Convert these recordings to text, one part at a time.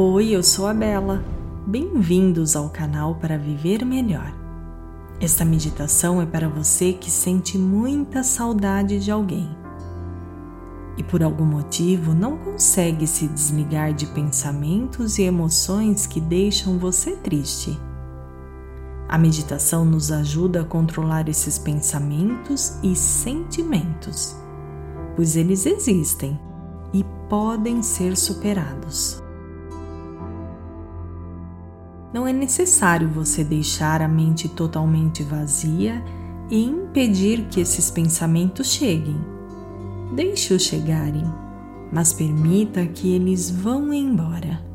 Oi, eu sou a Bela. Bem-vindos ao canal para viver melhor. Esta meditação é para você que sente muita saudade de alguém e por algum motivo não consegue se desligar de pensamentos e emoções que deixam você triste. A meditação nos ajuda a controlar esses pensamentos e sentimentos, pois eles existem e podem ser superados. Não é necessário você deixar a mente totalmente vazia e impedir que esses pensamentos cheguem. Deixe-os chegarem, mas permita que eles vão embora.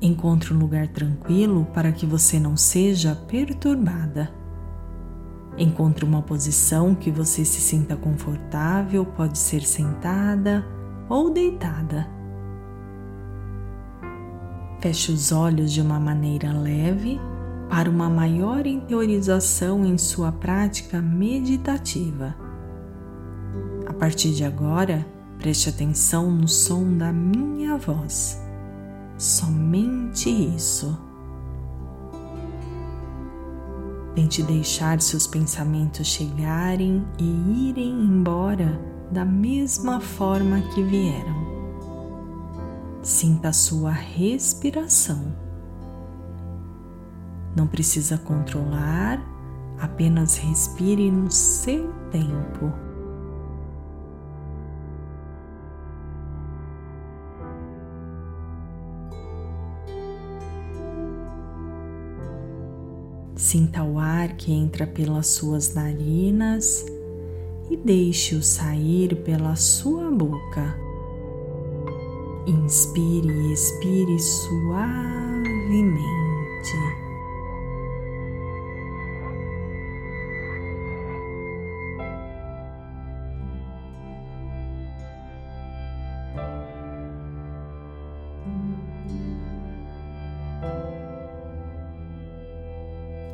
Encontre um lugar tranquilo para que você não seja perturbada. Encontre uma posição que você se sinta confortável, pode ser sentada ou deitada. Feche os olhos de uma maneira leve para uma maior interiorização em sua prática meditativa. A partir de agora, preste atenção no som da minha voz. Somente isso. Tente deixar seus pensamentos chegarem e irem embora da mesma forma que vieram. Sinta a sua respiração. Não precisa controlar, apenas respire no seu tempo. Sinta o ar que entra pelas suas narinas e deixe-o sair pela sua boca. Inspire e expire suavemente.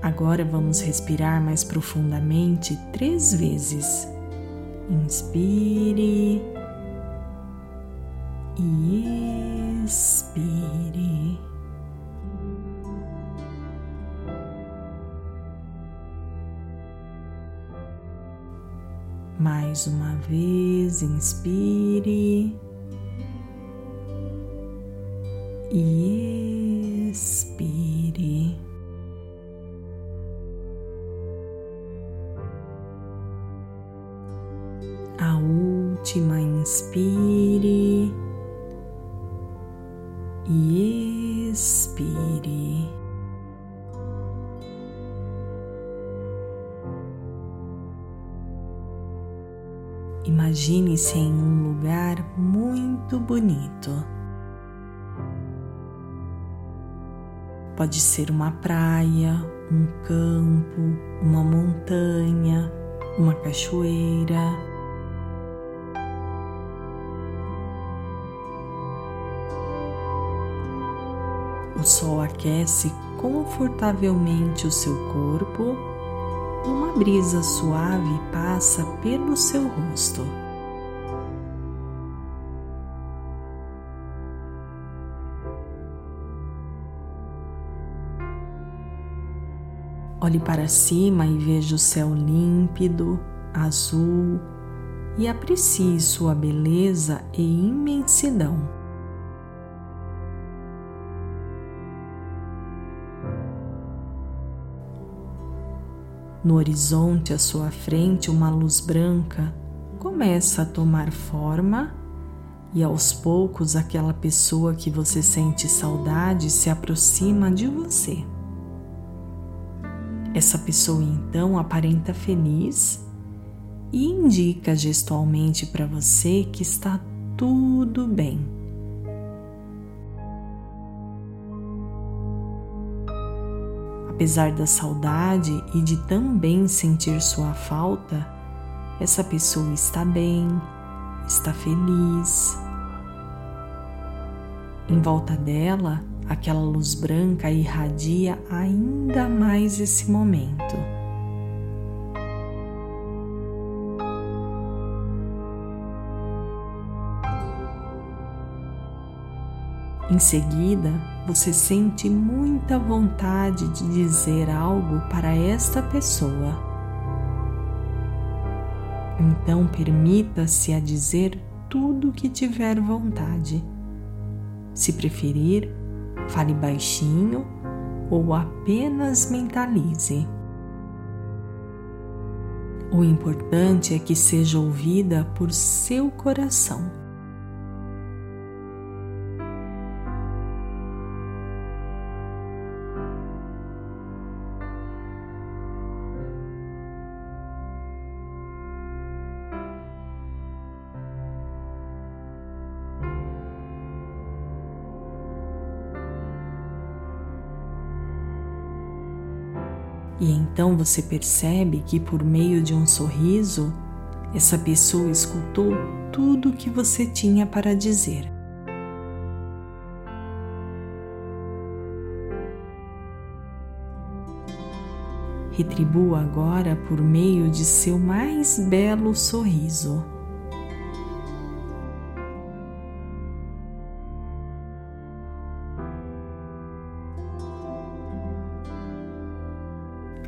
Agora vamos respirar mais profundamente três vezes. Inspire e expire. Mais uma vez, inspire e expire. A última, inspire e expire. Imagine-se em um lugar muito bonito. Pode ser uma praia, um campo, uma montanha, uma cachoeira sol aquece confortavelmente o seu corpo uma brisa suave passa pelo seu rosto. Olhe para cima e veja o céu límpido, azul e aprecie sua beleza e imensidão. No horizonte à sua frente, uma luz branca começa a tomar forma e aos poucos aquela pessoa que você sente saudade se aproxima de você. Essa pessoa então aparenta feliz e indica gestualmente para você que está tudo bem Apesar da saudade e de também sentir sua falta, essa pessoa está bem, está feliz. Em volta dela, aquela luz branca irradia ainda mais esse momento. Em seguida, você sente muita vontade de dizer algo para esta pessoa. Então, permita-se a dizer tudo o que tiver vontade. Se preferir, fale baixinho ou apenas mentalize. O importante é que seja ouvida por seu coração. E então você percebe que por meio de um sorriso, essa pessoa escutou tudo o que você tinha para dizer. Retribua agora por meio de seu mais belo sorriso.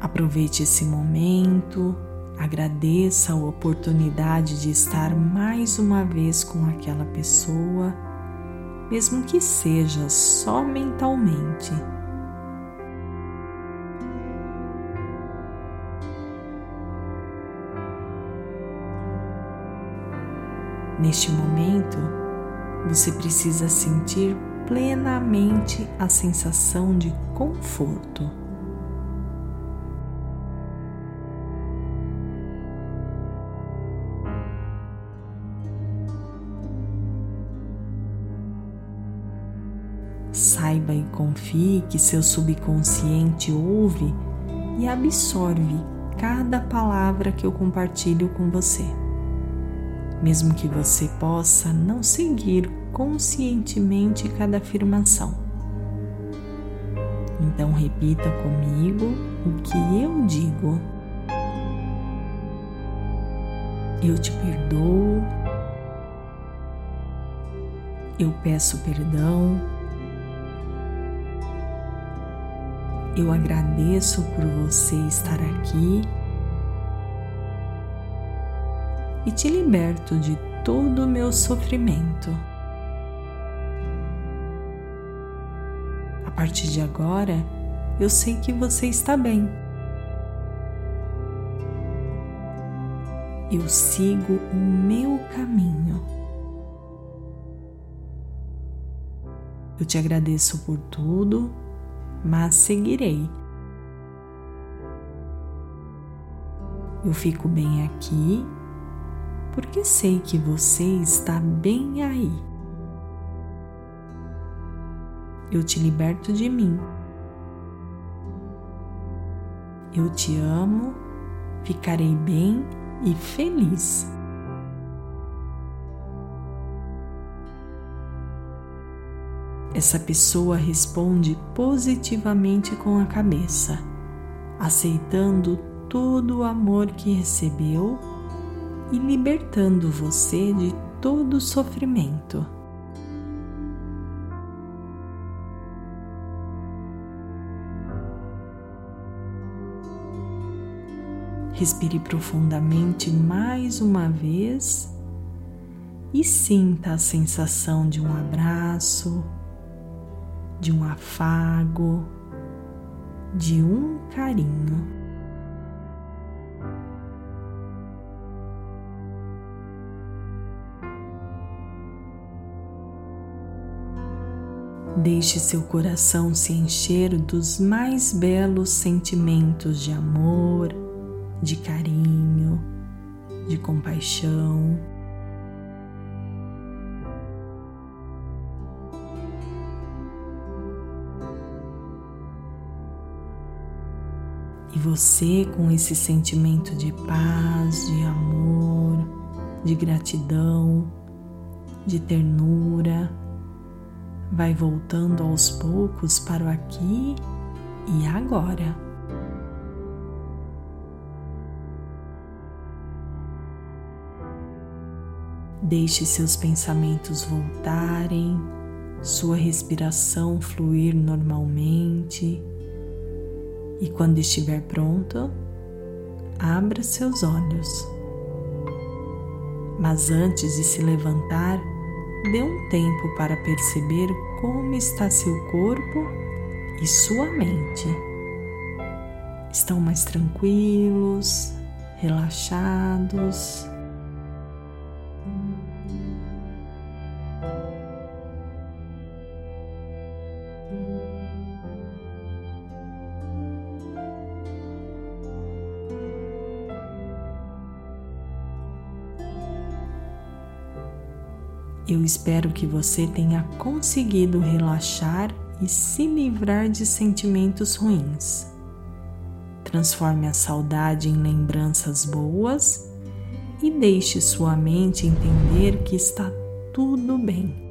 Aproveite esse momento, agradeça a oportunidade de estar mais uma vez com aquela pessoa, mesmo que seja só mentalmente. Neste momento, você precisa sentir plenamente a sensação de conforto. Confie que seu subconsciente ouve e absorve cada palavra que eu compartilho com você. Mesmo que você possa não seguir conscientemente cada afirmação. Então repita comigo o que eu digo. Eu te perdoo. Eu peço perdão Eu agradeço por você estar aqui e te liberto de todo o meu sofrimento. A partir de agora, eu sei que você está bem. Eu sigo o meu caminho. Eu te agradeço por tudo mas seguirei. Eu fico bem aqui porque sei que você está bem aí. Eu te liberto de mim. Eu te amo, ficarei bem e feliz. Essa pessoa responde positivamente com a cabeça, aceitando todo o amor que recebeu e libertando você de todo o sofrimento. Respire profundamente mais uma vez e sinta a sensação de um abraço de um afago, de um carinho. Deixe seu coração se encher dos mais belos sentimentos de amor, de carinho, de compaixão. Você, com esse sentimento de paz, de amor, de gratidão, de ternura, vai voltando aos poucos para o aqui e agora. Deixe seus pensamentos voltarem sua respiração fluir normalmente e quando estiver pronto, abra seus olhos. Mas antes de se levantar, dê um tempo para perceber como está seu corpo e sua mente. Estão mais tranquilos, relaxados. Eu espero que você tenha conseguido relaxar e se livrar de sentimentos ruins. Transforme a saudade em lembranças boas e deixe sua mente entender que está tudo bem.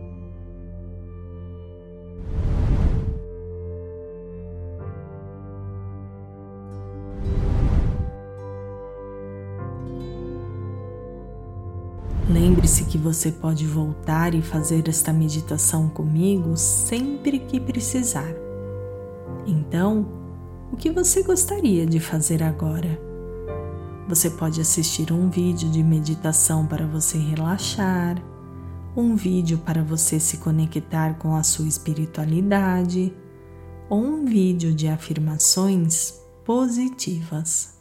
Lembre-se que você pode voltar e fazer esta meditação comigo sempre que precisar. Então, o que você gostaria de fazer agora? Você pode assistir um vídeo de meditação para você relaxar, um vídeo para você se conectar com a sua espiritualidade ou um vídeo de afirmações positivas.